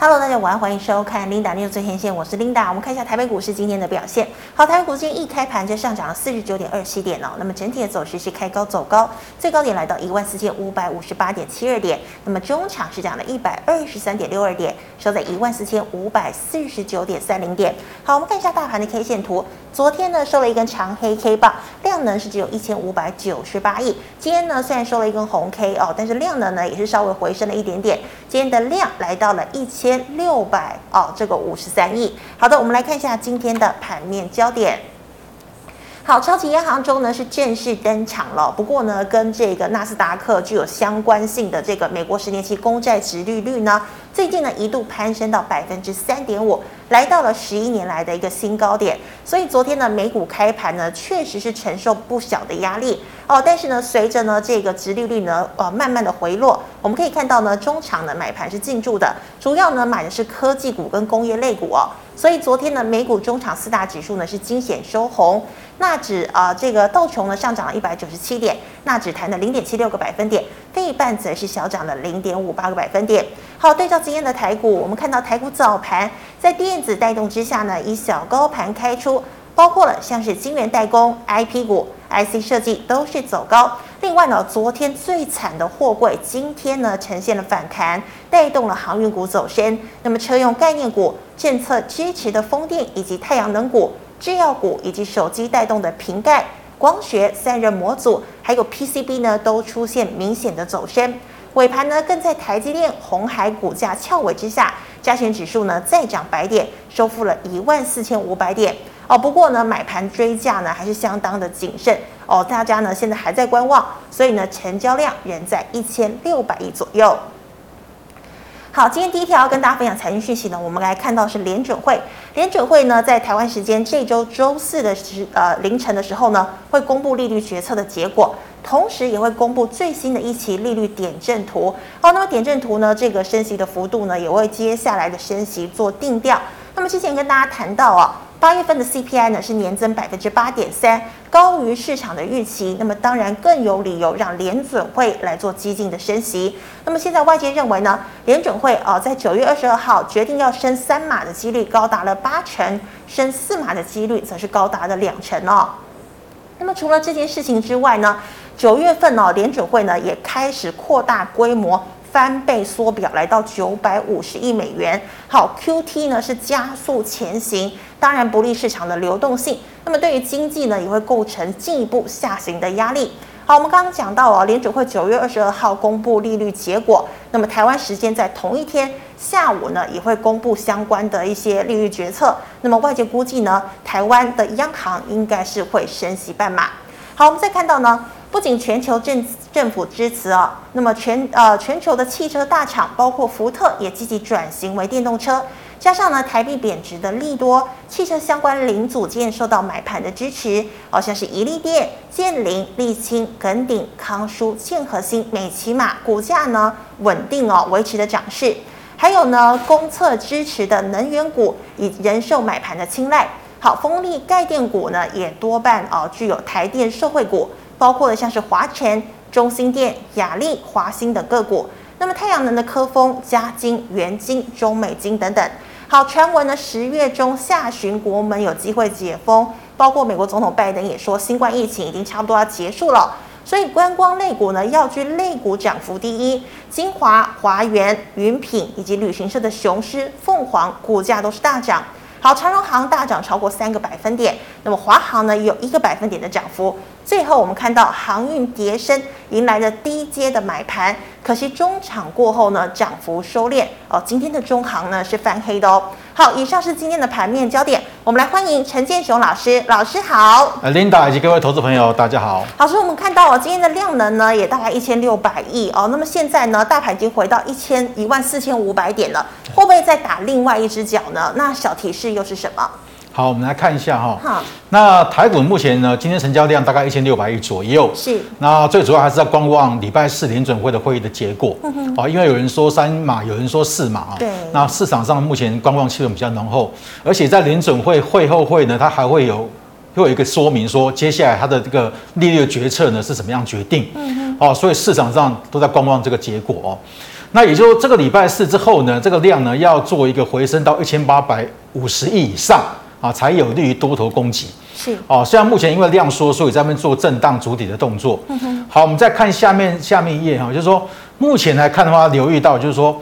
Hello，大家晚上欢迎收看 Linda News 最前线，我是 Linda。我们看一下台北股市今天的表现。好，台北股市今天一开盘就上涨了四十九点二七点哦。那么整体的走势是开高走高，最高点来到一万四千五百五十八点七二点。那么中场是涨了一百二十三点六二点，收在一万四千五百四十九点三零点。好，我们看一下大盘的 K 线图。昨天呢收了一根长黑 K 棒，量能是只有一千五百九十八亿。今天呢虽然收了一根红 K 哦，但是量能呢也是稍微回升了一点点。今天的量来到了一千六百哦，这个五十三亿。好的，我们来看一下今天的盘面焦点。好，超级央行周呢是正式登场了。不过呢，跟这个纳斯达克具有相关性的这个美国十年期公债殖利率呢，最近呢一度攀升到百分之三点五，来到了十一年来的一个新高点。所以昨天呢美股开盘呢确实是承受不小的压力哦。但是呢，随着呢这个殖利率呢呃慢慢的回落，我们可以看到呢中场的买盘是进驻的，主要呢买的是科技股跟工业类股哦。所以昨天呢，美股中场四大指数呢是惊险收红，纳指啊、呃、这个道琼呢上涨了一百九十七点，纳指弹了零点七六个百分点，费半则是小涨了零点五八个百分点。好，对照今天的台股，我们看到台股早盘在电子带动之下呢，以小高盘开出，包括了像是晶圆代工、IP 股、IC 设计都是走高。另外呢，昨天最惨的货柜，今天呢呈现了反弹，带动了航运股走升。那么车用概念股、政策支持的风电以及太阳能股、制药股以及手机带动的瓶盖、光学、散热模组，还有 PCB 呢，都出现明显的走升。尾盘呢，更在台积电、红海股价翘尾之下，加权指数呢再涨百点，收复了一万四千五百点。哦，不过呢，买盘追价呢还是相当的谨慎哦，大家呢现在还在观望，所以呢成交量仍在一千六百亿左右。好，今天第一条要跟大家分享财经讯息呢，我们来看到是联准会，联准会呢在台湾时间这周周四的时呃凌晨的时候呢，会公布利率决策的结果，同时也会公布最新的一期利率点阵图。好，那么点阵图呢，这个升息的幅度呢，也为接下来的升息做定调。那么之前跟大家谈到啊。八月份的 CPI 呢是年增百分之八点三，高于市场的预期。那么当然更有理由让联准会来做激进的升息。那么现在外界认为呢，联准会啊在九月二十二号决定要升三码的几率高达了八成，升四码的几率则是高达了两成哦。那么除了这件事情之外呢，九月份哦联准会呢也开始扩大规模。翻倍缩表来到九百五十亿美元，好，QT 呢是加速前行，当然不利市场的流动性，那么对于经济呢也会构成进一步下行的压力。好，我们刚刚讲到哦，联准会九月二十二号公布利率结果，那么台湾时间在同一天下午呢也会公布相关的一些利率决策，那么外界估计呢，台湾的央行应该是会升息半码。好，我们再看到呢。不仅全球政政府支持啊，那么全呃全球的汽车大厂，包括福特也积极转型为电动车，加上呢台币贬值的利多，汽车相关零组件受到买盘的支持，好像是怡利电、建霖、丽清、耿鼎、康舒、建和兴、美琪玛股价呢稳定哦，维持的涨势，还有呢公测支持的能源股以人寿买盘的青睐，好风力概电股呢也多半哦具有台电受惠股。包括了像是华晨、中兴电、亚力、华兴等个股，那么太阳能的科丰、嘉金、元金、中美金等等。好，传闻呢，十月中下旬国门有机会解封，包括美国总统拜登也说，新冠疫情已经差不多要结束了，所以观光类股呢，要居类股涨幅第一，金华、华源、云品以及旅行社的雄狮、凤凰股价都是大涨。好，长荣行大涨超过三个百分点，那么华航呢，也有一个百分点的涨幅。最后我们看到航运跌升，迎来了低阶的买盘，可惜中场过后呢，涨幅收敛哦。今天的中航呢是翻黑的哦。好，以上是今天的盘面焦点，我们来欢迎陈建雄老师，老师好。呃，Linda 以及各位投资朋友，大家好。老师，我们看到哦，今天的量能呢也大概一千六百亿哦。那么现在呢，大盘已经回到一千一万四千五百点了，会不会再打另外一只脚呢？那小提示又是什么？好，我们来看一下哈。好，那台股目前呢，今天成交量大概一千六百亿左右。是。那最主要还是在观望礼拜四联准会的会议的结果。嗯哼。啊，因为有人说三码，有人说四码啊。对。那市场上目前观望气氛比较浓厚，而且在联准会会后会呢，它还会有会有一个说明说，接下来它的这个利率决策呢是怎么样决定。嗯哼。哦，所以市场上都在观望这个结果哦。那也就这个礼拜四之后呢，这个量呢要做一个回升到一千八百五十亿以上啊，才有利于多头攻击。是哦，虽然目前因为量缩，所以在那边做震荡筑底的动作。嗯哼。好，我们再看下面下面一页哈，就是说目前来看的话，留意到就是说。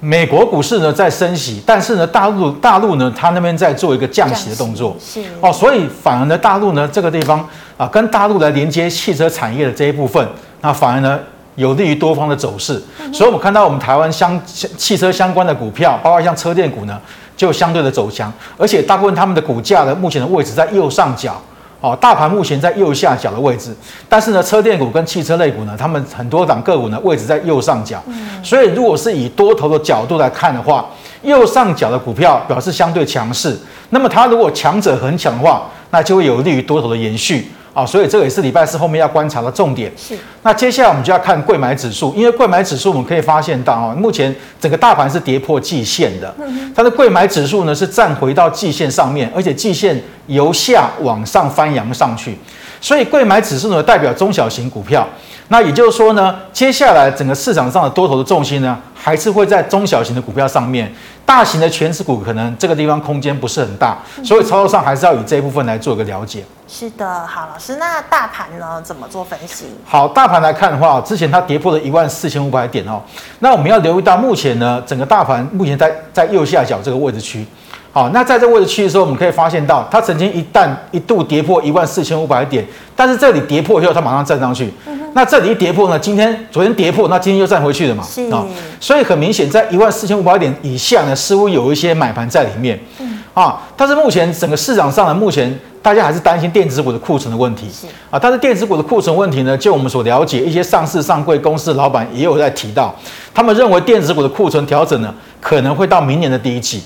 美国股市呢在升息，但是呢大陆大陆呢它那边在做一个降息的动作，是哦，所以反而呢大陆呢这个地方啊跟大陆来连接汽车产业的这一部分，那反而呢有利于多方的走势，嗯、所以我们看到我们台湾相汽车相关的股票，包括像车电股呢就相对的走强，而且大部分他们的股价呢目前的位置在右上角。哦，大盘目前在右下角的位置，但是呢，车电股跟汽车类股呢，他们很多档个股呢位置在右上角，嗯，所以如果是以多头的角度来看的话，右上角的股票表示相对强势，那么它如果强者恒强的话，那就会有利于多头的延续。啊，所以这个也是礼拜四后面要观察的重点。是。那接下来我们就要看贵买指数，因为贵买指数我们可以发现到啊，目前整个大盘是跌破季线的。嗯。它的贵买指数呢是站回到季线上面，而且季线由下往上翻扬上去，所以贵买指数呢代表中小型股票。那也就是说呢，接下来整个市场上的多头的重心呢，还是会在中小型的股票上面。大型的权值股可能这个地方空间不是很大，所以操作上还是要以这一部分来做一个了解。是的，好，老师，那大盘呢怎么做分析？好，大盘来看的话，之前它跌破了一万四千五百点哦，那我们要留意到目前呢，整个大盘目前在在右下角这个位置区。好，那在这个位置区的时候，我们可以发现到，它曾经一旦一度跌破一万四千五百点，但是这里跌破以后，它马上站上去。嗯、那这里一跌破呢，今天昨天跌破，那今天又站回去了嘛？是啊，所以很明显，在一万四千五百点以下呢，似乎有一些买盘在里面。嗯、啊，但是目前整个市场上呢，目前大家还是担心电子股的库存的问题。是啊，但是电子股的库存问题呢，就我们所了解，一些上市上柜公司的老板也有在提到，他们认为电子股的库存调整呢，可能会到明年的第一季。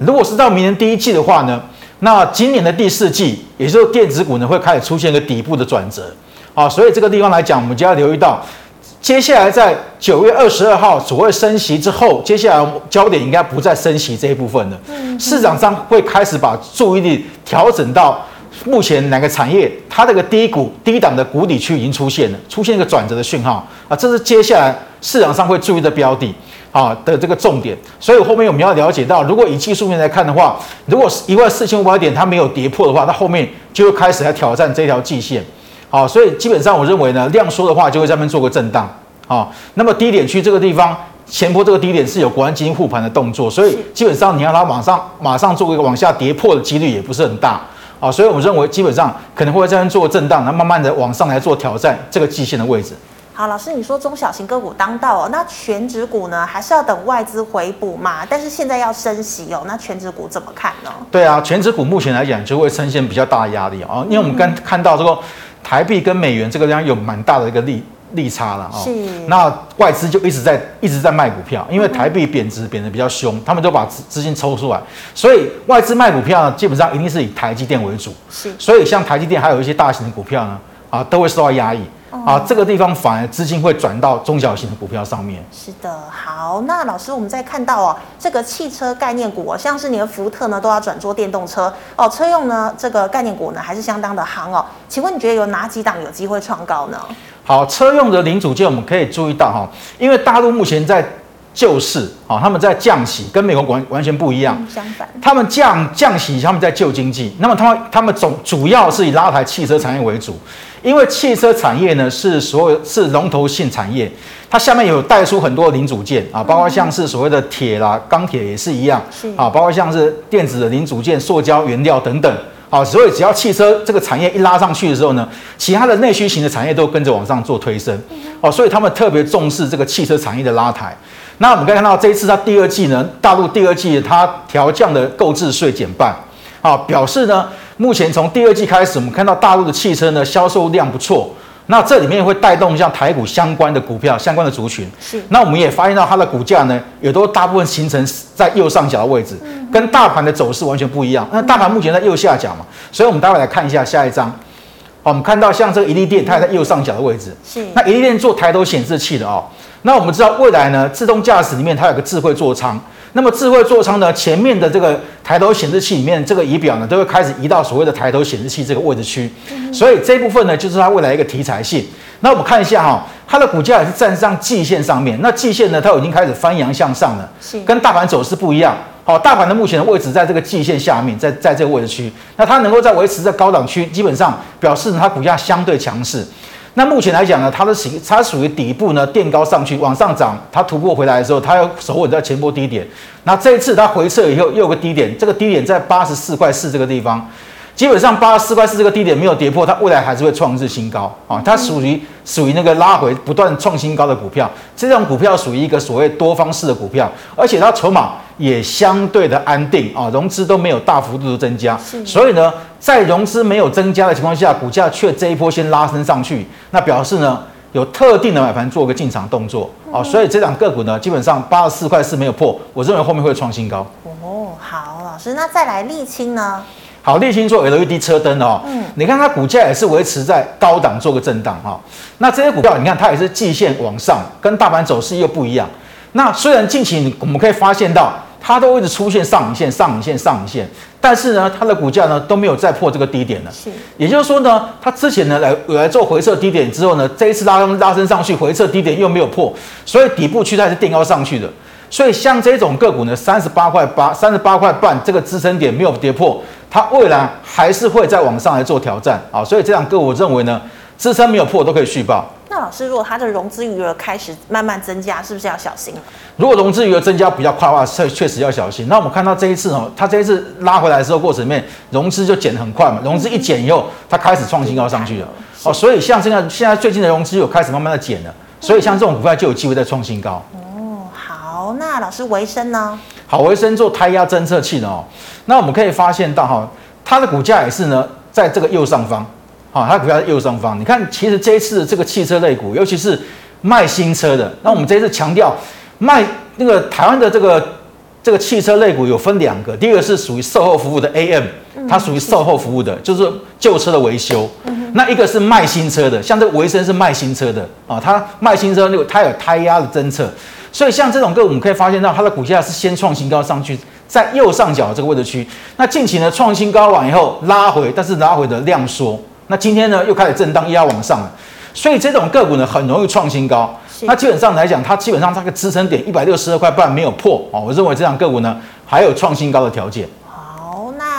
如果是到明年第一季的话呢，那今年的第四季，也就是电子股呢会开始出现一个底部的转折。啊，所以这个地方来讲，我们就要留意到，接下来在九月二十二号所谓升息之后，接下来焦点应该不再升息这一部分了，市场上会开始把注意力调整到目前哪个产业它这个低谷低档的谷底区已经出现了，出现一个转折的讯号。啊，这是接下来市场上会注意的标的。啊的这个重点，所以后面我们要了解到，如果以技术面来看的话，如果是一万四千五百点它没有跌破的话，它后面就会开始来挑战这条季线。好，所以基本上我认为呢，量缩的话就会在那边做个震荡。好，那么低点区这个地方，前波这个低点是有国安基金护盘的动作，所以基本上你要它马上马上做一个往下跌破的几率也不是很大。啊，所以我们认为基本上可能会在做个震荡，然后慢慢的往上来做挑战这个季线的位置。好，老师，你说中小型个股当道哦，那全值股呢，还是要等外资回补嘛？但是现在要升息哦，那全值股怎么看呢？对啊，全值股目前来讲就会呈现比较大的压力哦，因为我们刚看到这个台币跟美元这个地方有蛮大的一个利利差了啊。是。那外资就一直在一直在卖股票，因为台币贬值贬得比较凶，他们都把资资金抽出来，所以外资卖股票呢，基本上一定是以台积电为主。是。所以像台积电还有一些大型的股票呢，啊，都会受到压抑。啊，这个地方反而资金会转到中小型的股票上面。是的，好，那老师，我们再看到哦，这个汽车概念股，像是你的福特呢，都要转做电动车哦，车用呢，这个概念股呢，还是相当的夯哦。请问你觉得有哪几档有机会创高呢？好，车用的零组件我们可以注意到哈，因为大陆目前在救市啊，他们在降息，跟美国完完全不一样。嗯，相反，他们降降息，他们在救经济。那么他们他们总主要是以拉抬汽车产业为主。因为汽车产业呢是所有是龙头性产业，它下面有带出很多零组件啊，包括像是所谓的铁啦、钢铁也是一样，是。啊，包括像是电子的零组件、塑胶原料等等。啊，所以只要汽车这个产业一拉上去的时候呢，其他的内需型的产业都跟着往上做推升，哦，所以他们特别重视这个汽车产业的拉抬。那我们可以看到这一次它第二季呢，大陆第二季它调降的购置税减半，啊，表示呢。目前从第二季开始，我们看到大陆的汽车呢销售量不错，那这里面会带动像台股相关的股票、相关的族群。是。那我们也发现到它的股价呢，也都大部分形成在右上角的位置，跟大盘的走势完全不一样。那大盘目前在右下角嘛，所以我们待会来看一下下一张。好，我们看到像这个一利电，它也在右上角的位置。是。那一利电做抬头显示器的哦，那我们知道未来呢，自动驾驶里面它有个智慧座舱。那么智慧座舱呢，前面的这个抬头显示器里面这个仪表呢，都会开始移到所谓的抬头显示器这个位置区，所以这部分呢，就是它未来一个题材性。那我们看一下哈，它的股价也是站上季线上面，那季线呢，它已经开始翻扬向上了，是跟大盘走势不一样。好，大盘的目前的位置在这个季线下面，在在这个位置区，那它能够在维持在高档区，基本上表示它股价相对强势。那目前来讲呢，它的形它属于底部呢垫高上去往上涨，它突破回来的时候，它要守稳在前波低点。那这一次它回撤以后又有个低点，这个低点在八十四块四这个地方。基本上八十四块四这个低点没有跌破，它未来还是会创日新高啊！它属于属于那个拉回不断创新高的股票，这种股票属于一个所谓多方式的股票，而且它筹码也相对的安定啊，融资都没有大幅度的增加，所以呢，在融资没有增加的情况下，股价却这一波先拉升上去，那表示呢有特定的买盘做个进场动作啊，所以这档个股呢基本上八十四块四没有破，我认为后面会创新高。哦，好，老师，那再来沥青呢？好，丽清做 LED 车灯的哦，嗯，你看它股价也是维持在高档做个震荡哈。那这些股票，你看它也是季线往上，跟大盘走势又不一样。那虽然近期我们可以发现到它都一直出现上影线、上影线、上影线，但是呢，它的股价呢都没有再破这个低点了。是，也就是说呢，它之前呢来来做回撤低点之后呢，这一次拉升拉升上去，回撤低点又没有破，所以底部区它是垫高上去的。所以像这种个股呢，三十八块八、三十八块半这个支撑点没有跌破。它未来还是会再往上来做挑战啊，所以这两个我认为呢，支撑没有破都可以续报。那老师，如果它的融资余额开始慢慢增加，是不是要小心？如果融资余额增加比较快的话，确确实要小心。那我们看到这一次哦，它这一次拉回来的时候过程里面，融资就减很快嘛，融资一减以后，它开始创新高上去了哦。所以像现在现在最近的融资有开始慢慢的减了，所以像这种股票就有机会再创新高。哦，好，那老师维生呢？好，维生做胎压侦测器的哦。那我们可以发现到哈，它的股价也是呢，在这个右上方，好，它的股价在右上方。你看，其实这一次这个汽车类股，尤其是卖新车的，那我们这一次强调卖那个台湾的这个这个汽车类股有分两个，第一个是属于售后服务的 AM，它属于售后服务的，就是旧车的维修。那一个是卖新车的，像这个维生是卖新车的啊，它卖新车那个它有胎压的侦测，所以像这种个股，我们可以发现到它的股价是先创新高上去。在右上角这个位置区，那近期呢创新高完以后拉回，但是拉回的量缩，那今天呢又开始震荡压往上了，所以这种个股呢很容易创新高。那基本上来讲，它基本上它的支撑点一百六十二块半没有破哦，我认为这档个股呢还有创新高的条件。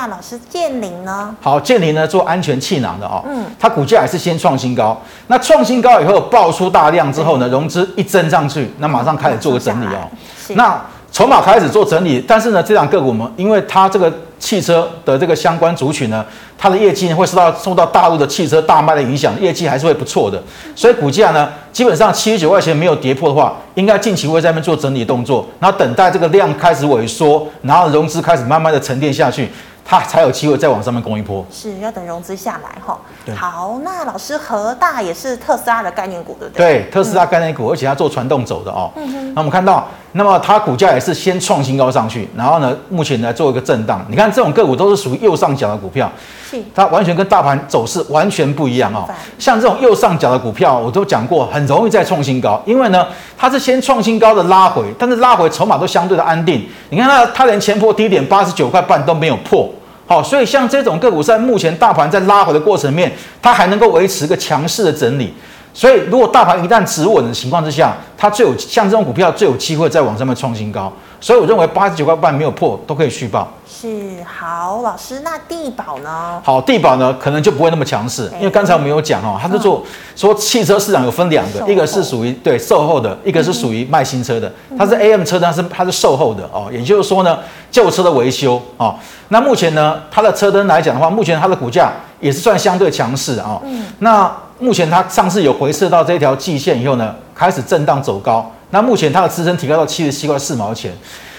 老师建林呢？好，建林呢做安全气囊的哦，嗯，它股价也是先创新高，那创新高以后爆出大量之后呢，融资一增上去，那马上开始做个整理哦，那。筹码开始做整理，但是呢，这两个股们，因为它这个汽车的这个相关族群呢，它的业绩会受到受到大陆的汽车大卖的影响，业绩还是会不错的，所以股价呢，基本上七十九块钱没有跌破的话，应该近期会在那边做整理动作，然后等待这个量开始萎缩，然后融资开始慢慢的沉淀下去。它才有机会再往上面攻一波，是要等融资下来哈。好，那老师和大也是特斯拉的概念股对不对？对，特斯拉概念股，而且它做传动轴的哦。嗯哼。那我们看到，那么它股价也是先创新高上去，然后呢，目前来做一个震荡。你看这种个股都是属于右上角的股票，是它完全跟大盘走势完全不一样哦。像这种右上角的股票，我都讲过，很容易再创新高，因为呢，它是先创新高的拉回，但是拉回筹码都相对的安定。你看它，它连前波低点八十九块半都没有破。好，所以像这种个股在目前大盘在拉回的过程面，它还能够维持一个强势的整理。所以如果大盘一旦止稳的情况之下，它最有像这种股票最有机会再往上面创新高。所以我认为八十九块半没有破都可以续报。是，好，老师，那地保呢？好，地保呢可能就不会那么强势，因为刚才我们有讲哦，它是做说汽车市场有分两个，一个是属于对售后的，一个是属于卖新车的。它是 AM 车，但是它是售后的哦，也就是说呢，旧车的维修哦。那目前呢，它的车灯来讲的话，目前它的股价也是算相对强势啊。嗯那目前它上次有回撤到这条季线以后呢，开始震荡走高。那目前它的支撑提高到七十七块四毛钱。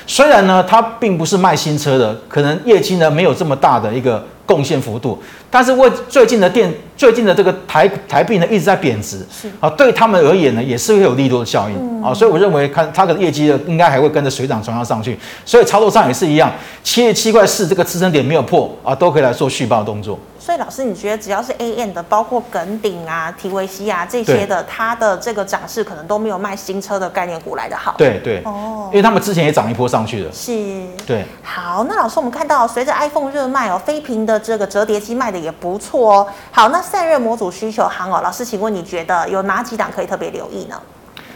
虽然呢，它并不是卖新车的，可能业绩呢没有这么大的一个贡献幅度，但是为最近的电最近的这个台台币呢一直在贬值，是啊，对他们而言呢也是会有利多的效应啊，所以我认为看它的业绩呢应该还会跟着水涨船高上去，所以操作上也是一样，七十七块四这个支撑点没有破啊，都可以来做续报动作。所以老师，你觉得只要是 AM 的，包括耿鼎啊、提维西啊这些的，它的这个涨势可能都没有卖新车的概念股来的好。对对哦，因为他们之前也涨一波上去了。是。对。好，那老师，我们看到随着 iPhone 热卖哦，飞屏的这个折叠机卖的也不错哦。好，那散热模组需求行哦，老师，请问你觉得有哪几档可以特别留意呢？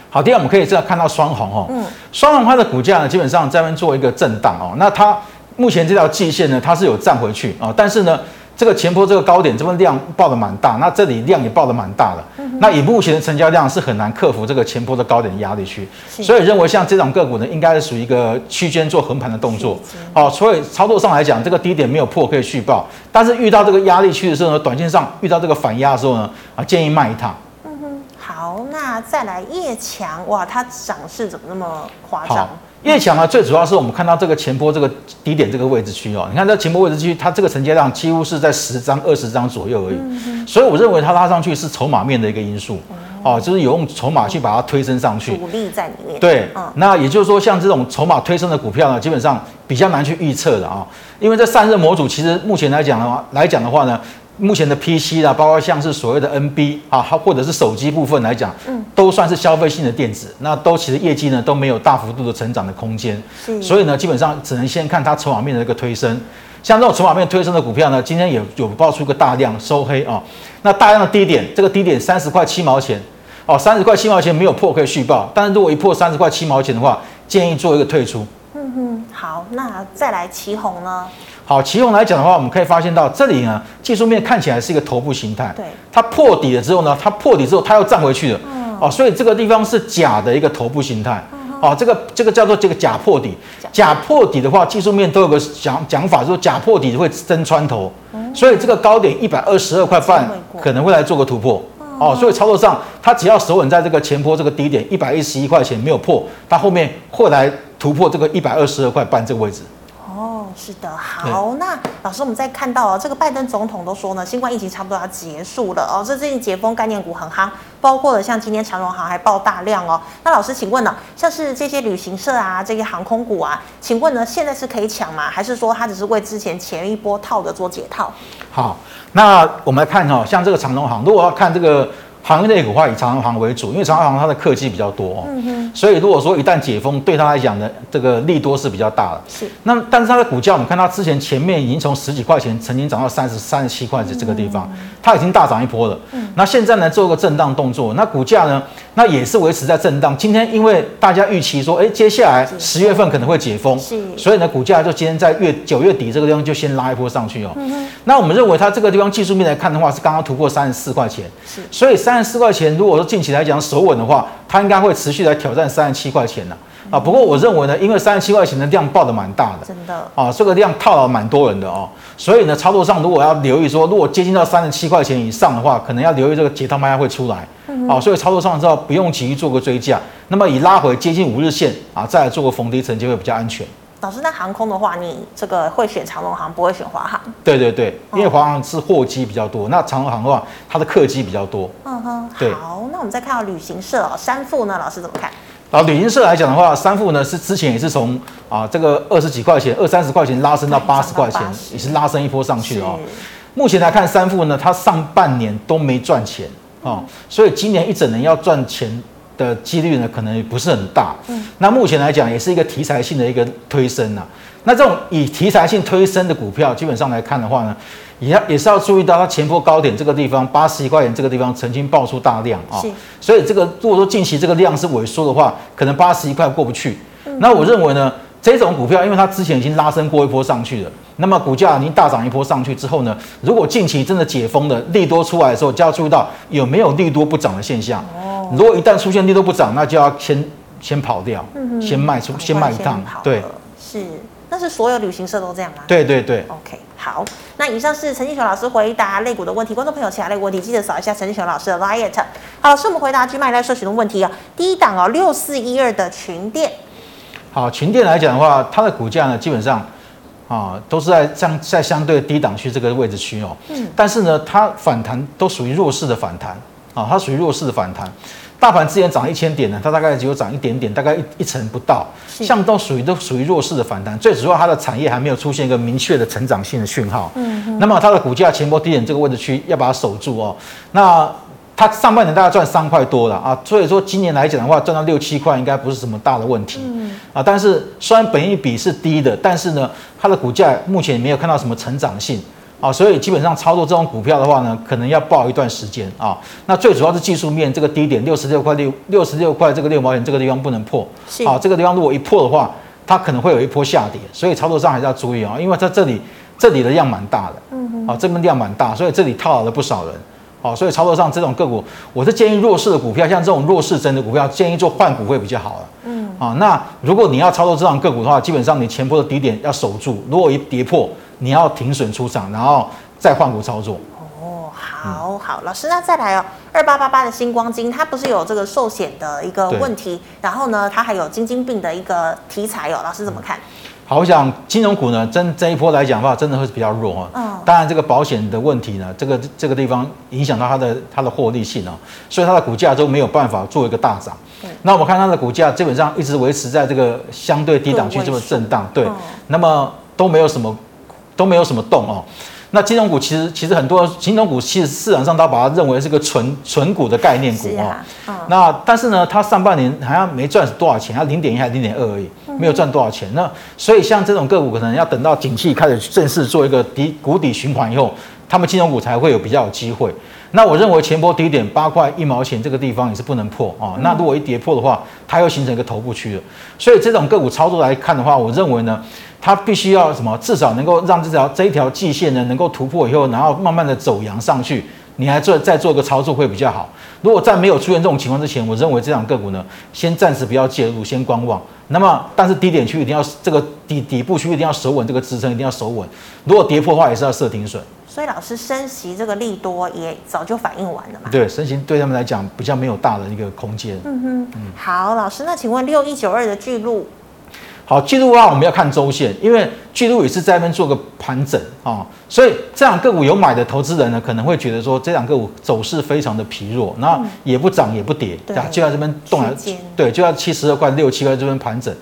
好，第二我们可以知道看到双红哦，嗯，双红它的股价呢，基本上在那边做一个震荡哦，那它目前这条季线呢，它是有站回去啊，但是呢。这个前波这个高点这边量爆的蛮大，那这里量也爆的蛮大的。嗯、那以目前的成交量是很难克服这个前波的高点压力区，所以认为像这种个股呢，应该是属于一个区间做横盘的动作。哦，所以操作上来讲，这个低点没有破可以续报，但是遇到这个压力区的时候呢，短线上遇到这个反压的时候呢，啊建议卖一趟。那再来叶强，哇，它涨势怎么那么夸张？叶强呢，最主要是我们看到这个前波这个低点这个位置区哦，你看这前波位置区，它这个成交量几乎是在十张、二十张左右而已，所以我认为它拉上去是筹码面的一个因素，哦，就是有用筹码去把它推升上去，主力在里面。对，那也就是说，像这种筹码推升的股票呢，基本上比较难去预测的啊，因为这散热模组其实目前来讲的话，来讲的话呢。目前的 PC 啦，包括像是所谓的 NB 啊，或者是手机部分来讲，嗯，都算是消费性的电子，那都其实业绩呢都没有大幅度的成长的空间，是，所以呢，基本上只能先看它筹码面的一个推升。像这种筹码面推升的股票呢，今天也有爆出一个大量收黑啊，那大量的低点，这个低点三十块七毛钱，哦，三十块七毛钱没有破可以续报，但是如果一破三十块七毛钱的话，建议做一个退出。嗯哼，好，那再来旗红呢？好，其中来讲的话，我们可以发现到这里呢，技术面看起来是一个头部形态。对，它破底了之后呢，它破底之后它又站回去了。嗯。哦，所以这个地方是假的一个头部形态。嗯。哦，这个这个叫做这个假破底。假破底的话，技术面都有个讲讲法，说假破底会真穿头。嗯。所以这个高点一百二十二块半可能会来做个突破。哦。所以操作上，它只要守稳在这个前坡这个低点一百一十一块钱没有破，它后面会来突破这个一百二十二块半这个位置。是的，好，那老师，我们再看到哦，这个拜登总统都说呢，新冠疫情差不多要结束了哦，这最近解封概念股很夯，包括了像今天长荣行还爆大量哦。那老师，请问呢，像是这些旅行社啊，这些航空股啊，请问呢，现在是可以抢吗？还是说它只是为之前前一波套的做解套？好，那我们来看哈，像这个长荣行，如果要看这个。航运类股的话，以长荣航为主，因为长荣航它的客机比较多哦，所以如果说一旦解封，对它来讲呢，这个利多是比较大的。是，那但是它的股价，我们看它之前前面已经从十几块钱，曾经涨到三十三十七块钱这个地方，嗯、它已经大涨一波了。嗯，那现在呢，做个震荡动作，那股价呢，那也是维持在震荡。今天因为大家预期说，哎，接下来十月份可能会解封，是，所以呢，股价就今天在月九月底这个地方就先拉一波上去哦。嗯哼，那我们认为它这个地方技术面来看的话，是刚刚突破三十四块钱，是，所以三。三十四块钱，如果说近期来讲守稳的话，它应该会持续来挑战三十七块钱的啊。不过我认为呢，因为三十七块钱的量爆的蛮大的，真的啊，这个量套牢蛮多人的哦。所以呢，操作上如果要留意说，如果接近到三十七块钱以上的话，可能要留意这个解套卖压会出来啊。所以操作上之后不用急于做个追价，那么以拉回接近五日线啊，再来做个逢低承接会比较安全。老师，那航空的话，你这个会选长龙航，不会选华航？对对对，因为华航是货机比较多，那长龙航的话，它的客机比较多。嗯哼，对。好，那我们再看到旅行社哦，三富呢，老师怎么看？啊，旅行社来讲的话，三富呢是之前也是从啊这个二十几块钱、二三十块钱拉升到八十块钱，也是拉升一波上去的哦。目前来看，三富呢，它上半年都没赚钱啊，嗯、所以今年一整年要赚钱的几率呢，可能也不是很大。嗯，那目前来讲，也是一个题材性的一个推升啊。那这种以题材性推升的股票，基本上来看的话呢，也要也是要注意到它前波高点这个地方，八十一块钱这个地方曾经爆出大量啊。是。所以这个如果说近期这个量是萎缩的话，可能八十一块过不去。嗯。那我认为呢，这种股票，因为它之前已经拉升过一波上去了，那么股价已经大涨一波上去之后呢，如果近期真的解封了，利多出来的时候，就要注意到有没有利多不涨的现象。如果一旦出现利多不涨，那就要先先跑掉，嗯、哼先卖出，先卖一趟。对，是，那是所有旅行社都这样吗？对对对。OK，好，那以上是陈进雄老师回答类股的问题，观众朋友其他类股问题记得扫一下陈进雄老师的 liet。好，是我们回答 GMoney 来社群的问题啊。第一档哦，六四一二的群店。好，群店来讲的话，它的股价呢，基本上啊，都是在相在相对低档区这个位置区哦。嗯。但是呢，它反弹都属于弱势的反弹啊，它属于弱势的反弹。大盘之前涨一千点呢，它大概只有涨一点点，大概一一成不到，像都属于都属于弱势的反弹。最主要它的产业还没有出现一个明确的成长性的讯号。嗯哼那么它的股价前波低点这个位置区要把它守住哦。那它上半年大概赚三块多了啊，所以说今年来讲的话，赚到六七块应该不是什么大的问题。嗯啊，但是虽然本益比是低的，但是呢，它的股价目前没有看到什么成长性啊，所以基本上操作这种股票的话呢，可能要抱一段时间啊。那最主要是技术面，这个低点六十六块六六十六块这个六毛钱这个地方不能破。是啊，这个地方如果一破的话，它可能会有一波下跌，所以操作上还是要注意啊，因为在这里这里的量蛮大的，嗯哼，啊，这边量蛮大，所以这里套牢了不少人。好，所以操作上这种个股，我是建议弱势的股票，像这种弱势真的股票，建议做换股会比较好了。嗯，啊，那如果你要操作这种个股的话，基本上你前波的低点要守住，如果一跌破，你要停损出场，然后再换股操作。哦，好、嗯、好，老师，那再来哦，二八八八的星光金，它不是有这个寿险的一个问题，然后呢，它还有精精病的一个题材哦，老师怎么看？嗯好，我想金融股呢，真这一波来讲的话，真的会是比较弱啊。嗯。当然，这个保险的问题呢，这个这个地方影响到它的它的获利性啊，所以它的股价都没有办法做一个大涨。对。那我们看它的股价基本上一直维持在这个相对低档区这么震荡，对。那么都没有什么都没有什么动哦。那金融股其实其实很多金融股其实市场上都把它认为是个纯纯股的概念股哦。啊嗯、那但是呢，它上半年好像没赚多少钱，它零点一还是零点二而已，没有赚多少钱。那所以像这种个股，可能要等到景气开始正式做一个底谷底循环以后，他们金融股才会有比较有机会。那我认为前波低点八块一毛钱这个地方也是不能破啊。那如果一跌破的话，它又形成一个头部区了。所以这种个股操作来看的话，我认为呢。它必须要什么？至少能够让这条这一条季线呢，能够突破以后，然后慢慢的走阳上去，你还做再做个操作会比较好。如果在没有出现这种情况之前，我认为这两个股呢，先暂时不要介入，先观望。那么，但是低点区一定要这个底底部区一定要守稳，这个支撑一定要守稳。如果跌破的话，也是要设停损。所以老师升息这个利多也早就反应完了嘛？对，升息对他们来讲比较没有大的一个空间。嗯哼，嗯好，老师，那请问六一九二的巨鹿。好，巨鹿的话，我们要看周线，因为记录也是在那边做个盘整啊、哦，所以这两个股有买的投资人呢，可能会觉得说这两个股走势非常的疲弱，然后也不涨也不跌，对、嗯，就在这边动来，对，就在七十二块六七块这边盘整。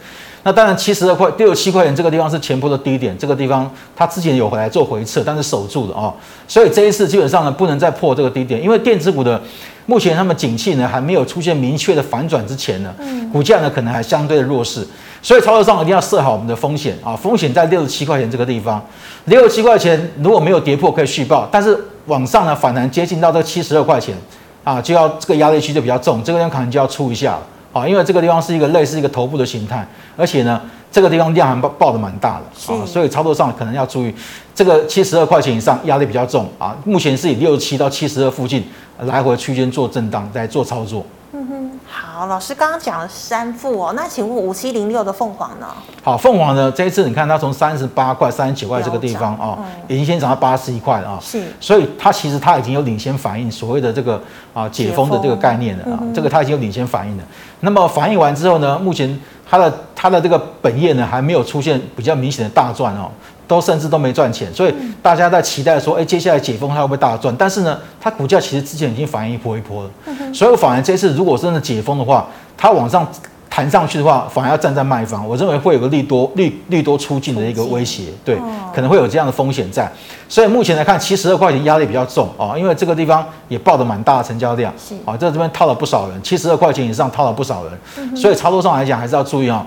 那当然七十二块六七块钱这个地方是前波的低点，这个地方它之前有回来做回撤，但是守住了啊、哦，所以这一次基本上呢不能再破这个低点，因为电子股的。目前他们景气呢还没有出现明确的反转之前呢，股价呢可能还相对的弱势，所以操作上一定要设好我们的风险啊，风险在六十七块钱这个地方，六十七块钱如果没有跌破可以续报，但是往上呢反弹接近到这个七十二块钱啊，就要这个压力区就比较重，这个地方可能就要出一下了啊，因为这个地方是一个类似一个头部的形态，而且呢。这个地方量还爆爆的蛮大的啊，所以操作上可能要注意，这个七十二块钱以上压力比较重啊。目前是以六十七到七十二附近来回区间做震荡，在做操作。嗯哼，好，老师刚刚讲了三副哦，那请问五七零六的凤凰呢？好，凤凰呢这一次你看它从三十八块、三十九块这个地方啊，嗯、已经先涨到八十一块了啊。是，所以它其实它已经有领先反应所谓的这个啊解封的这个概念了啊，嗯、这个它已经有领先反应了。那么反应完之后呢，目前。它的它的这个本业呢，还没有出现比较明显的大赚哦，都甚至都没赚钱，所以大家在期待说，哎，接下来解封它会不会大赚？但是呢，它股价其实之前已经反应一波一波了，所以我反而这次如果真的解封的话，它往上。弹上去的话，反而要站在卖方，我认为会有个利多利利多出尽的一个威胁，对，可能会有这样的风险在。所以目前来看，七十二块钱压力比较重啊，因为这个地方也报的蛮大的成交量，是。啊，在这边套了不少人，七十二块钱以上套了不少人，所以操作上来讲还是要注意啊。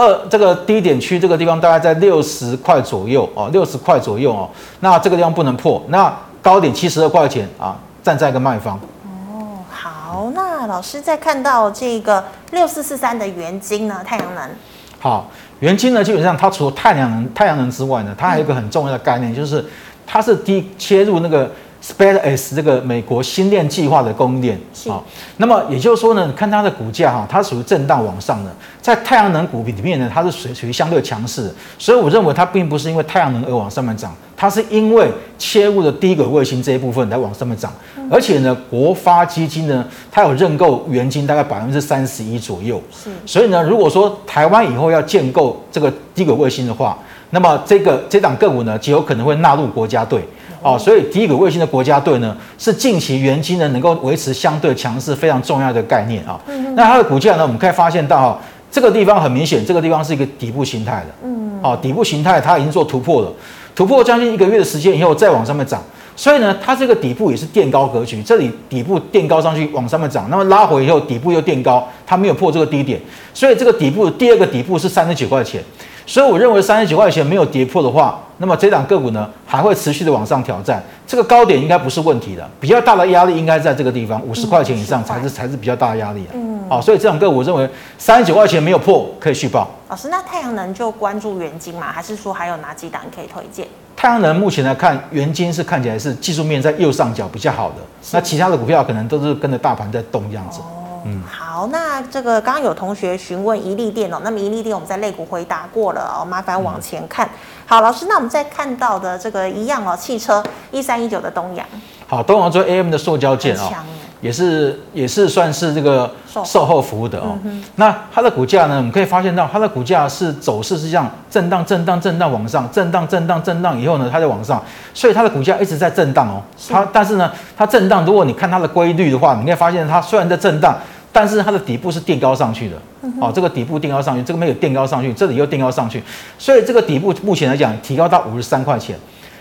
二这个低点区这个地方大概在六十块左右哦，六十块左右哦，那这个地方不能破，那高点七十二块钱啊，站在一个卖方。哦好，那老师再看到这个六四四三的元晶呢，太阳能。好，元晶呢，基本上它除了太阳能、太阳能之外呢，它还有一个很重要的概念，就是它是低切入那个。SpaceX 这个美国星链计划的供应链啊、哦，那么也就是说呢，你看它的股价哈，它属于震荡往上的，在太阳能股里面呢，它是属属于相对强势的，所以我认为它并不是因为太阳能而往上面涨，它是因为切入的低轨卫星这一部分来往上面涨，而且呢，国发基金呢，它有认购原金大概百分之三十一左右，是，所以呢，如果说台湾以后要建构这个低轨卫星的话，那么这个这档个股呢，极有可能会纳入国家队。哦，所以低轨卫星的国家队呢，是近期元晶呢能够维持相对强势非常重要的概念啊。嗯、那它的股价呢，我们可以发现到哈，这个地方很明显，这个地方是一个底部形态的。嗯。哦，底部形态它已经做突破了，突破将近一个月的时间以后再往上面涨。所以呢，它这个底部也是垫高格局，这里底部垫高上去往上面涨，那么拉回以后底部又垫高，它没有破这个低点，所以这个底部第二个底部是三十九块钱。所以我认为三十九块钱没有跌破的话，那么这档个股呢还会持续的往上挑战，这个高点应该不是问题的，比较大的压力应该在这个地方五十块钱以上才是才是比较大的压力啊。嗯，好，所以这档个股我认为三十九块钱没有破可以续报。老师，那太阳能就关注元晶吗？还是说还有哪几档可以推荐？太阳能目前来看，元晶是看起来是技术面在右上角比较好的，那其他的股票可能都是跟着大盘在动这样子。哦、嗯，好，那这个刚刚有同学询问一利电哦，那么一利电我们在肋骨回答过了哦，麻烦往前看。嗯、好，老师，那我们再看到的这个一样哦，汽车一三一九的东阳。好，东阳做 AM 的塑胶件哦。也是也是算是这个售后服务的哦。嗯、那它的股价呢？我们可以发现到它的股价是走势是这样震荡、震荡、震荡往上，震荡、震荡、震荡以后呢，它就往上，所以它的股价一直在震荡哦。它但是呢，它震荡，如果你看它的规律的话，你可以发现它虽然在震荡，但是它的底部是垫高上去的。哦，这个底部垫高上去，这个没有垫高上去，这里又垫高上去，所以这个底部目前来讲提高到五十三块钱。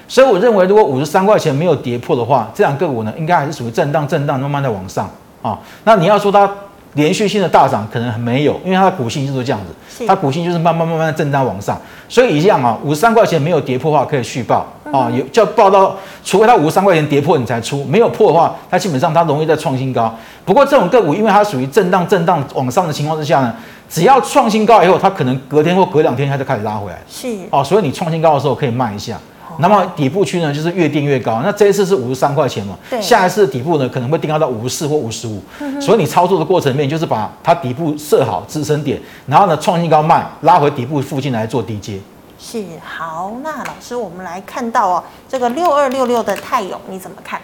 所以我认为，如果五十三块钱没有跌破的话，这两个股呢，应该还是属于震荡、震荡，慢慢的往上啊。那你要说它连续性的大涨，可能没有，因为它的股性就是这样子，它股性就是慢慢慢慢的震荡往上。所以一样啊，五十三块钱没有跌破的话，可以续报啊，有就报到，除非它五十三块钱跌破你才出，没有破的话，它基本上它容易再创新高。不过这种个股，因为它属于震荡、震荡往上的情况之下呢，只要创新高以后，它可能隔天或隔两天它就开始拉回来。是哦，所以你创新高的时候可以卖一下。那么底部区呢，就是越定越高。那这一次是五十三块钱嘛？下一次底部呢，可能会定高到五十四或五十五。所以你操作的过程里面，就是把它底部设好支撑点，然后呢创新高卖，拉回底部附近来做低接。是好，那老师，我们来看到哦，这个六二六六的泰永你怎么看？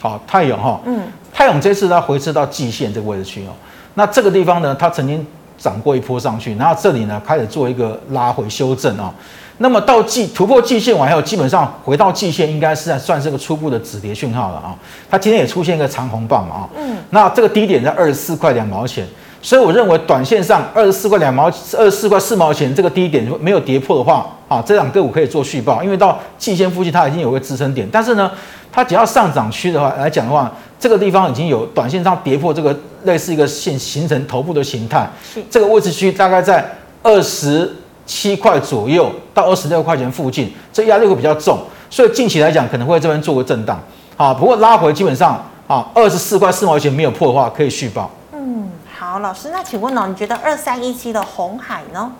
好，泰永哈，嗯，泰永这次它回撤到季线这个位置区哦。那这个地方呢，它曾经涨过一波上去，然后这里呢开始做一个拉回修正啊。那么到季突破季线完后，基本上回到季线，应该是算是个初步的止跌讯号了啊。它今天也出现一个长红棒嘛啊。嗯。那这个低点在二十四块两毛钱，所以我认为短线上二十四块两毛二十四块四毛钱这个低点没有跌破的话啊，这两个股可以做续报，因为到季线附近它已经有个支撑点。但是呢，它只要上涨区的话来讲的话，这个地方已经有短线上跌破这个类似一个线形成头部的形态。是。这个位置区大概在二十。七块左右到二十六块钱附近，这压力会比较重，所以近期来讲可能会这边做个震荡，啊，不过拉回基本上啊二十四块四毛钱没有破的话，可以续报。嗯，好，老师，那请问呢，你觉得二三一七的红海呢？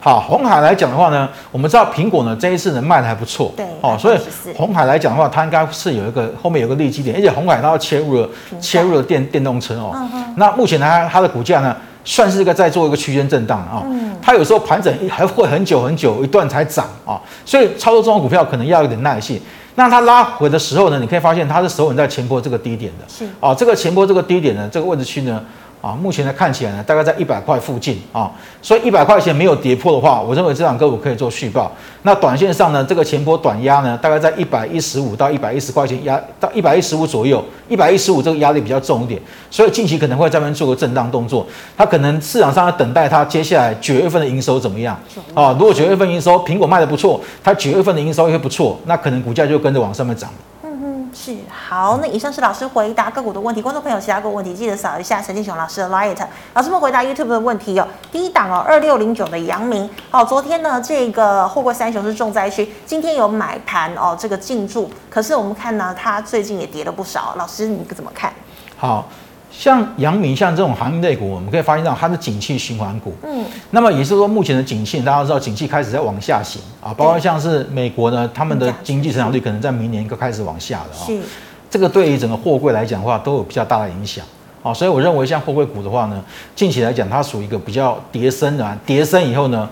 好，红海来讲的话呢，我们知道苹果呢这一次能卖的还不错，对，哦，所以红海来讲的话，它应该是有一个后面有个利基点，而且红海它要切入了切入了电电动车哦，嗯、哼那目前呢它的股价呢？算是一个在做一个区间震荡啊，它有时候盘整还会很久很久一段才涨啊，所以操作这种股票可能要有点耐性。那它拉回的时候呢，你可以发现它是守稳在前波这个低点的，是啊，这个前波这个低点呢，这个位置区呢。啊，目前呢看起来呢，大概在一百块附近啊，所以一百块钱没有跌破的话，我认为这档个股可以做续报。那短线上呢，这个前波短压呢，大概在一百一十五到一百一十块钱压到一百一十五左右，一百一十五这个压力比较重一点，所以近期可能会在那边做个震荡动作。它可能市场上要等待它接下来九月份的营收怎么样啊？如果九月份营收苹果卖的不错，它九月份的营收也会不错，那可能股价就跟着往上面涨。是好，那以上是老师回答个股的问题。观众朋友，其他个问题记得扫一下陈进雄老师的 Light。老师们回答 YouTube 的问题哦。第一档哦，二六零九的阳明。哦，昨天呢，这个货柜三雄是重灾区，今天有买盘哦，这个进驻。可是我们看呢，它最近也跌了不少。老师你怎么看？好。像阳明像这种行业类股，我们可以发现到它是景气循环股。嗯，那么也是说，目前的景气，大家都知道景气开始在往下行啊，包括像是美国呢，他们的经济成长率可能在明年一个开始往下了啊。是，这个对于整个货柜来讲的话，都有比较大的影响啊。所以我认为像货柜股的话呢，近期来讲它属于一个比较跌升的，跌升以后呢，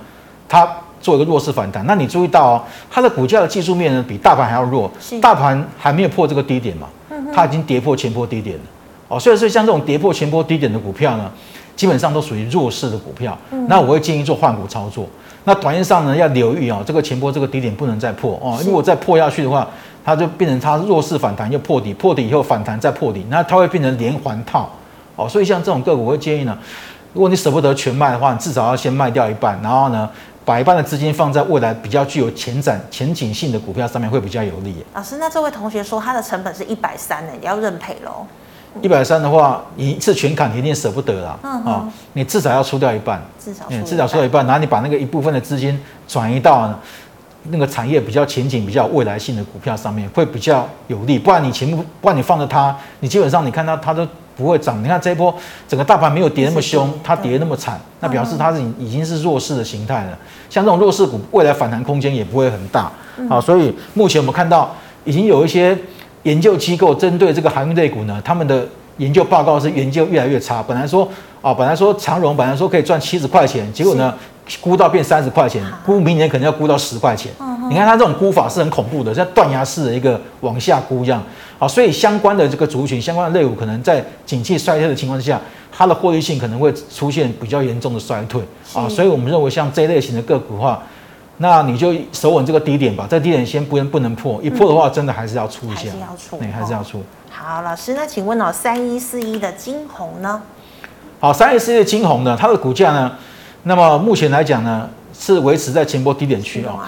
它做一个弱势反弹。那你注意到哦，它的股价的技术面呢，比大盘还要弱，大盘还没有破这个低点嘛，它已经跌破前波低点了。哦，所以说像这种跌破前波低点的股票呢，基本上都属于弱势的股票。嗯、那我会建议做换股操作。那短线上呢，要留意哦，这个前波这个低点不能再破哦。如果再破下去的话，它就变成它弱势反弹又破底，破底以后反弹再破底，那它会变成连环套。哦，所以像这种个股，我会建议呢，如果你舍不得全卖的话，你至少要先卖掉一半，然后呢，把一半的资金放在未来比较具有前展前景性的股票上面会比较有利。老师，那这位同学说他的成本是一百三呢，你要认赔喽？一百三的话，你一次全砍，你一定舍不得啦。嗯啊，你至少要出掉一半，至少至少出掉一半，然后你把那个一部分的资金转移到那个产业比较前景、比较未来性的股票上面，会比较有利。不然你全部，不然你放着它，你基本上你看它，它都不会涨。你看这一波整个大盘没有跌那么凶，它跌那么惨，那表示它是已经是弱势的形态了。像这种弱势股，未来反弹空间也不会很大。好，所以目前我们看到已经有一些研究机构针对这个航运类股呢，他们的研究报告是研究越来越差。本来说啊，本来说长荣本来说可以赚七十块钱，结果呢？估到变三十块钱，估明年可能要估到十块钱。你看它这种估法是很恐怖的，像断崖式的一个往下估一样。好，所以相关的这个族群、相关的类股，可能在景气衰退的情况之下，它的获利性可能会出现比较严重的衰退。啊，所以我们认为像这一类型的个股的话，那你就守稳这个低点吧，这低点先不能不能破，一破的话，真的还是要出一下。还是要出，对，还是要出。好，老师，那请问哦，三一四一的金红呢？好，三一四一的金红呢，它的股价呢？那么目前来讲呢，是维持在前波低点区哦。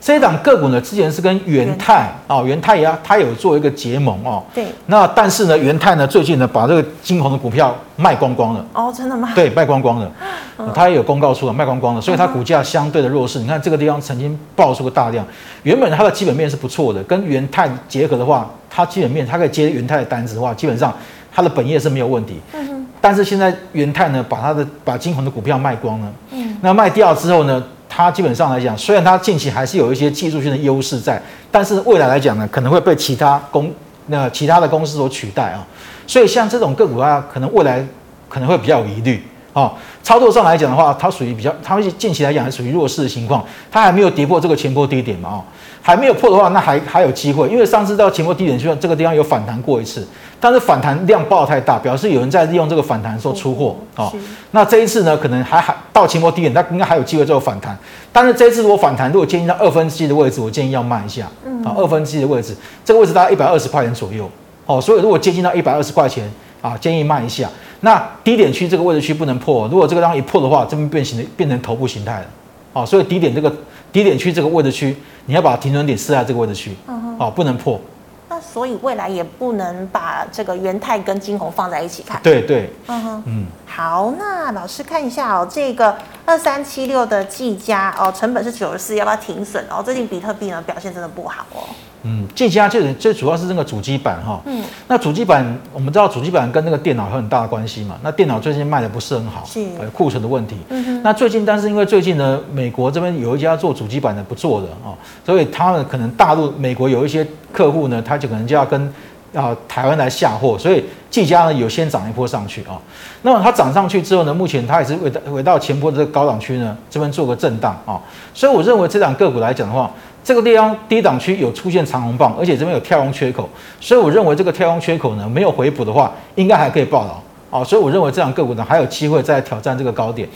这一档个股呢，之前是跟元泰啊，元泰呀，它有做一个结盟哦。对。那但是呢，元泰呢最近呢把这个金红的股票卖光光了。哦，真的吗？对，卖光光了。它也有公告出了卖光光了，所以它股价相对的弱势。你看这个地方曾经爆出个大量，原本它的基本面是不错的，跟元泰结合的话，它基本面它可以接元泰的单子的话，基本上它的本业是没有问题。嗯哼。但是现在元泰呢，把它的把金红的股票卖光了。嗯，那卖掉之后呢，它基本上来讲，虽然它近期还是有一些技术性的优势在，但是未来来讲呢，可能会被其他公那其他的公司所取代啊。所以像这种个股啊，可能未来可能会比较有疑虑啊。操作上来讲的话，它属于比较，它近期来讲还属于弱势的情况，它还没有跌破这个前波低点嘛啊，还没有破的话，那还还有机会，因为上次到前波低点去这个地方有反弹过一次。但是反弹量爆太大，表示有人在利用这个反弹说出货啊。那这一次呢，可能还还到期末低点，那应该还有机会做反弹。但是这一次如果反弹，如果接近到二分之一的位置，我建议要卖一下。啊，二分之一的位置，这个位置大概一百二十块钱左右。哦，所以如果接近到一百二十块钱啊，建议卖一下。那低点区这个位置区不能破，如果这个地方一破的话，这边变形的变成头部形态了。啊，所以低点这个低点区这个位置区，你要把停损点设在这个位置区。啊，不能破。所以未来也不能把这个元泰跟金红放在一起看。对对，嗯哼，嗯，好，那老师看一下哦，这个二三七六的技嘉哦，成本是九十四，要不要停损哦？最近比特币呢表现真的不好哦。嗯，技嘉就是最主要是这个主机板哈。嗯。那主机板，我们知道主机板跟那个电脑有很大的关系嘛。那电脑最近卖的不是很好，是库存的问题。嗯哼。那最近，但是因为最近呢，美国这边有一家做主机板的不做的哦，所以他们可能大陆美国有一些客户呢，他就可能就要跟啊台湾来下货，所以技嘉呢有先涨一波上去啊。那么它涨上去之后呢，目前它也是回到回到前波的这个高档区呢，这边做个震荡啊。所以我认为这两个股来讲的话。这个地方低档区有出现长红棒，而且这边有跳空缺口，所以我认为这个跳空缺口呢，没有回补的话，应该还可以抱牢啊。所以我认为这档个股呢还有机会再挑战这个高点，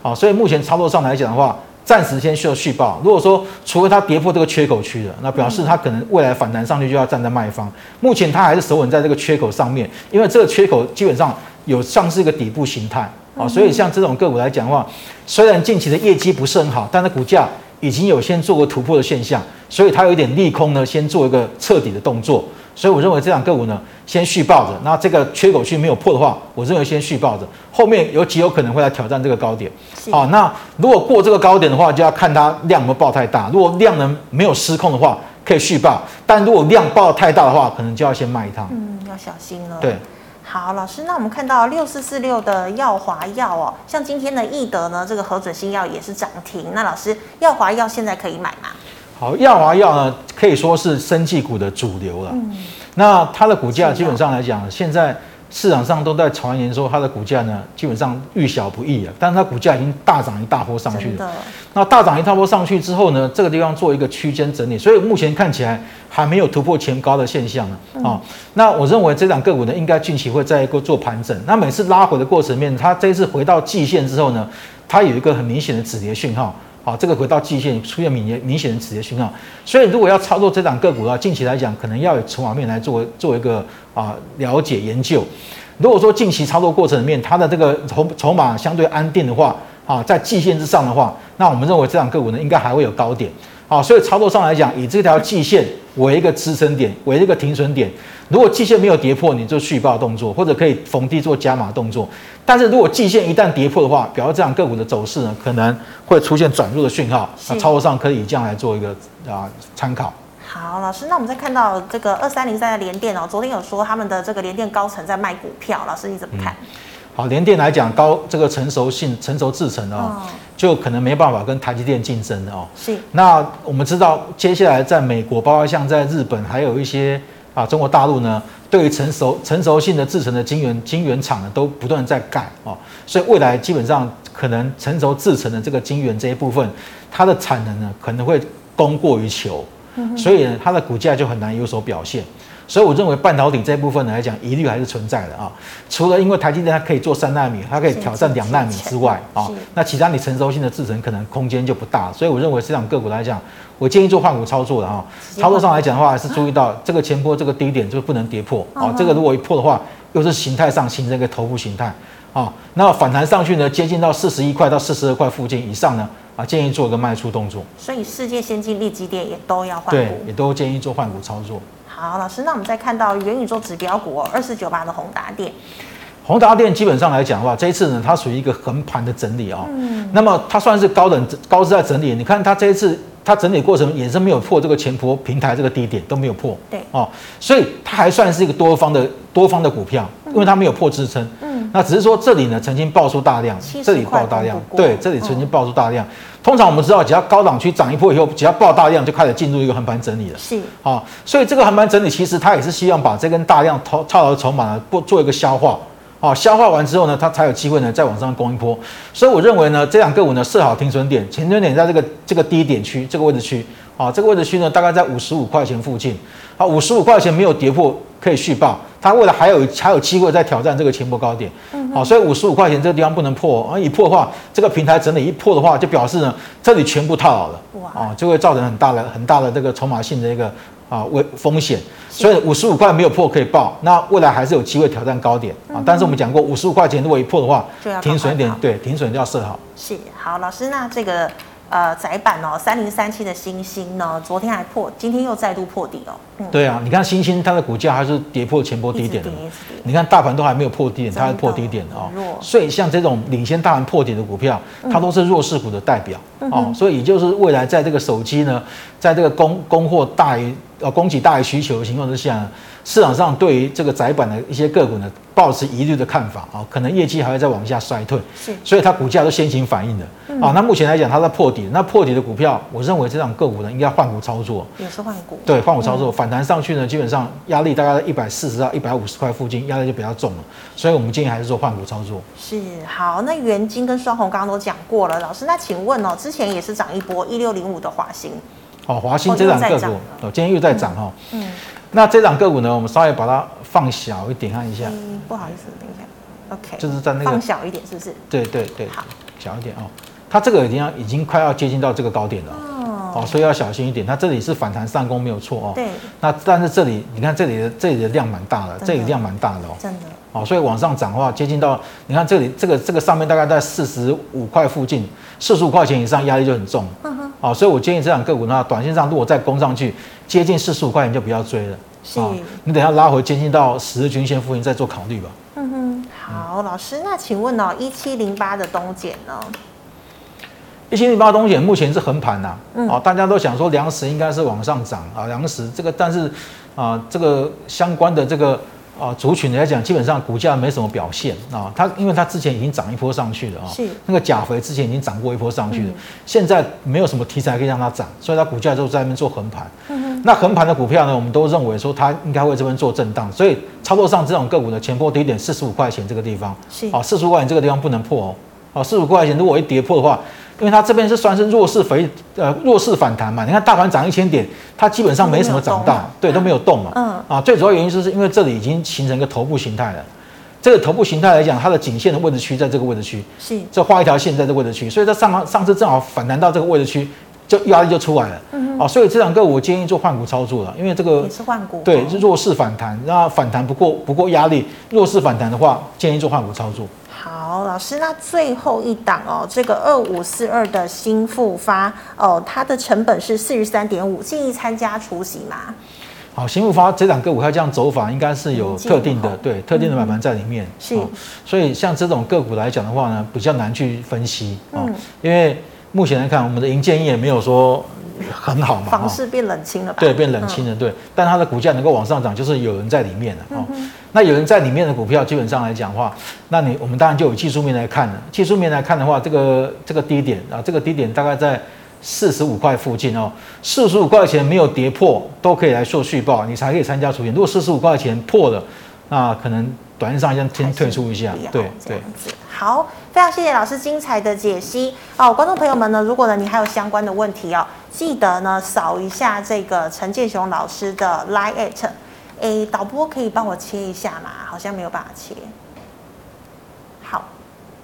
好，所以目前操作上来讲的话，暂时先需要续抱。如果说除非它跌破这个缺口区的，那表示它可能未来反弹上去就要站在卖方。目前它还是守稳在这个缺口上面，因为这个缺口基本上有像是一个底部形态啊。所以像这种个股来讲的话，虽然近期的业绩不是很好，但是股价。已经有先做过突破的现象，所以它有一点利空呢，先做一个彻底的动作。所以我认为这档个股呢，先续抱着。那这个缺口区没有破的话，我认为先续抱着，后面有极有可能会来挑战这个高点。好，那如果过这个高点的话，就要看它量有没有爆太大。如果量能没有失控的话，可以续抱；但如果量爆太大的话，可能就要先卖一趟。嗯，要小心了。对。好，老师，那我们看到六四四六的耀华药哦，像今天的易德呢，这个核准新药也是涨停。那老师，耀华药现在可以买吗？好，耀华药呢可以说是生技股的主流了。嗯，那它的股价基本上来讲，现在。市场上都在传言说它的股价呢，基本上遇小不易了，但是它股价已经大涨一大波上去了。那大涨一大波上去之后呢，这个地方做一个区间整理，所以目前看起来还没有突破前高的现象呢。啊、嗯，那我认为这档个股呢，应该近期会再一个做盘整。那每次拉回的过程面，它这一次回到季线之后呢，它有一个很明显的止跌讯号。好，这个回到季线出现明显明显的止跌讯号，所以如果要操作这档个股的话，近期来讲可能要有筹码面来作为作为一个啊了解研究。如果说近期操作过程里面它的这个筹筹码相对安定的话，啊，在季线之上的话，那我们认为这档个股呢，应该还会有高点。好，所以操作上来讲，以这条季线为一个支撑点，为一个停损点。如果季线没有跌破，你就续报动作，或者可以逢低做加码动作。但是如果季线一旦跌破的话，表示这样个股的走势呢，可能会出现转弱的讯号。那操作上可以以这样来做一个啊参考。好，老师，那我们再看到这个二三零三的联电哦，昨天有说他们的这个联电高层在卖股票，老师你怎么看？嗯好，联电来讲，高这个成熟性、成熟制程哦，就可能没办法跟台积电竞争的哦。是。那我们知道，接下来在美国，包括像在日本，还有一些啊中国大陆呢，对于成熟成熟性的制程的晶圆晶圆厂呢，都不断在盖哦。所以未来基本上可能成熟制程的这个晶圆这一部分，它的产能呢可能会供过于求，所以呢它的股价就很难有所表现。所以我认为半导体这一部分来讲，疑虑还是存在的啊。除了因为台积电它可以做三纳米，它可以挑战两纳米之外啊，那其他你成熟性的制程可能空间就不大。所以我认为市场个股来讲，我建议做换股操作的哈。操作上来讲的话，还是注意到这个前波这个低点就不能跌破啊。这个如果一破的话，又是形态上形成一个头部形态啊。那反弹上去呢，接近到四十一块到四十二块附近以上呢，啊，建议做一个卖出动作。所以世界先进、力积电也都要换股，对，也都建议做换股操作。好，老师，那我们再看到元宇宙指标股二四九八的宏达电。宏达电基本上来讲的话，这一次呢，它属于一个横盘的整理啊、哦。嗯。那么它算是高等高姿在整理。你看它这一次它整理过程也是没有破这个前坡平台这个低点都没有破。对。哦，所以它还算是一个多方的多方的股票，因为它没有破支撑。嗯。那只是说这里呢曾经爆出大量，这里爆大量，对，这里曾经爆出大量。通常我们知道，只要高档区涨一波以后，只要爆大量，就开始进入一个横盘整理了。是，啊，所以这个横盘整理其实它也是希望把这根大量套套牢的筹码呢，做做一个消化。啊，消化完之后呢，它才有机会呢再往上攻一波。所以我认为呢，这两个股呢设好停损点，停损点在这个这个低点区这个位置区。啊，这个位置区呢大概在五十五块钱附近。啊，五十五块钱没有跌破。可以续抱，它未来还有还有机会再挑战这个前波高点，好，所以五十五块钱这个地方不能破，而一破的话，这个平台整理一破的话，就表示呢这里全部套牢了，啊，就会造成很大的很大的这个筹码性的一个啊危风险，所以五十五块没有破可以报，那未来还是有机会挑战高点。啊，但是我们讲过五十五块钱如果一破的话，停损点对停损就要设好。是，好，老师，那这个。呃，窄板哦，三零三七的星星呢，昨天还破，今天又再度破底哦。嗯、对啊，你看星星它的股价还是跌破前波低点的。你看大盘都还没有破低点，它还破低点的哦。所以像这种领先大盘破底的股票，它都是弱势股的代表、嗯、哦。所以也就是未来在这个手机呢，在这个供供货大于呃供给大于需求的情况之下呢。市场上对于这个窄板的一些个股呢，抱持疑虑的看法啊，可能业绩还会再往下衰退，是，所以它股价都先行反应的啊。那目前来讲，它在破底，那破底的股票，我认为这种个股呢，应该换股操作，也是换股，对，换股操作，反弹上去呢，基本上压力大概在一百四十到一百五十块附近，压力就比较重了，所以我们建议还是做换股操作。是，好，那元晶跟双红刚刚都讲过了，老师，那请问哦，之前也是涨一波一六零五的华兴，哦，华兴这档个股，哦，今天又在涨哈，嗯。那这档个股呢，我们稍微把它放小一点看一下。嗯，不好意思，等一下。OK。就是在那个放小一点，是不是？对对对。好，小一点哦。它这个已经已经快要接近到这个高点了。哦。哦，所以要小心一点。它这里是反弹上攻没有错哦。对。那但是这里你看这里的这里的量蛮大的，这里量蛮大的哦。真的。哦，所以往上涨的话，接近到你看这里这个这个上面大概在四十五块附近，四十五块钱以上压力就很重。嗯哼。哦，所以我建议这档个股呢，短线上如果再攻上去。接近四十五块钱就不要追了，是、哦。你等下拉回接近到十日均线附近再做考虑吧。嗯哼，好，老师，那请问哦，一七零八的东碱呢？一七零八东碱目前是横盘呐，嗯，大家都想说粮食应该是往上涨啊，粮食这个，但是啊，这个相关的这个。啊，族群来讲，基本上股价没什么表现啊。它因为它之前已经涨一波上去了啊，是那个钾肥之前已经涨过一波上去了，嗯、现在没有什么题材可以让它涨，所以它股价就在那边做横盘。嗯哼，那横盘的股票呢，我们都认为说它应该会这边做震荡，所以操作上这种个股的前波低点四十五块钱这个地方，是啊，四十五块钱这个地方不能破哦。啊，四十五块钱如果一跌破的话。因为它这边是算是弱势肥呃弱势反弹嘛，你看大盘涨一千点，它基本上没什么涨到，对，都没有动嘛。嗯。啊，最主要原因就是因为这里已经形成一个头部形态了。这个头部形态来讲，它的颈线的位置区在这个位置区，是。这画一条线在这个位置区，所以它上上次正好反弹到这个位置区，就压力就出来了。嗯哦，所以这两个我建议做换股操作了，因为这个也是换股，对，是弱势反弹，那反弹不过不过压力，弱势反弹的话，建议做换股操作。好，老师，那最后一档哦，这个二五四二的新复发哦，它的成本是四十三点五，建议参加除息吗？好，新复发这两个股票这样走法，应该是有特定的，嗯、对特定的买盘在里面。是、哦，所以像这种个股来讲的话呢，比较难去分析哦，嗯、因为目前来看，我们的银建也没有说很好嘛，房市变冷清了吧？对，变冷清了，对。嗯、但它的股价能够往上涨，就是有人在里面了哦。那有人在里面的股票，基本上来讲的话，那你我们当然就有技术面来看了。技术面来看的话，这个这个低点啊，这个低点大概在。四十五块附近哦，四十五块钱没有跌破，都可以来做续报，你才可以参加除息。如果四十五块钱破了，那可能短线上先先退出一下。对对，好，非常谢谢老师精彩的解析哦，观众朋友们呢，如果呢你还有相关的问题哦，记得呢扫一下这个陈建雄老师的 Line at，哎，导播可以帮我切一下吗？好像没有办法切。好，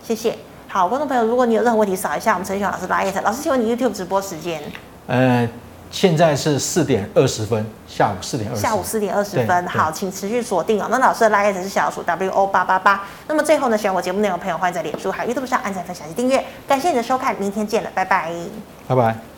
谢谢。好，观众朋友，如果你有任何问题，扫一下我们陈建雄老师的 line。老师，请问你 YouTube 直播时间？呃，现在是四点二十分，下午四点二十。下午四点二十分，好，请持续锁定哦。那老师的 line 是小老鼠 W O 八八八。那么最后呢，喜欢我节目内容的朋友，欢迎在脸书还有 YouTube 上按赞、分享及订阅。感谢你的收看，明天见了，拜拜。拜拜。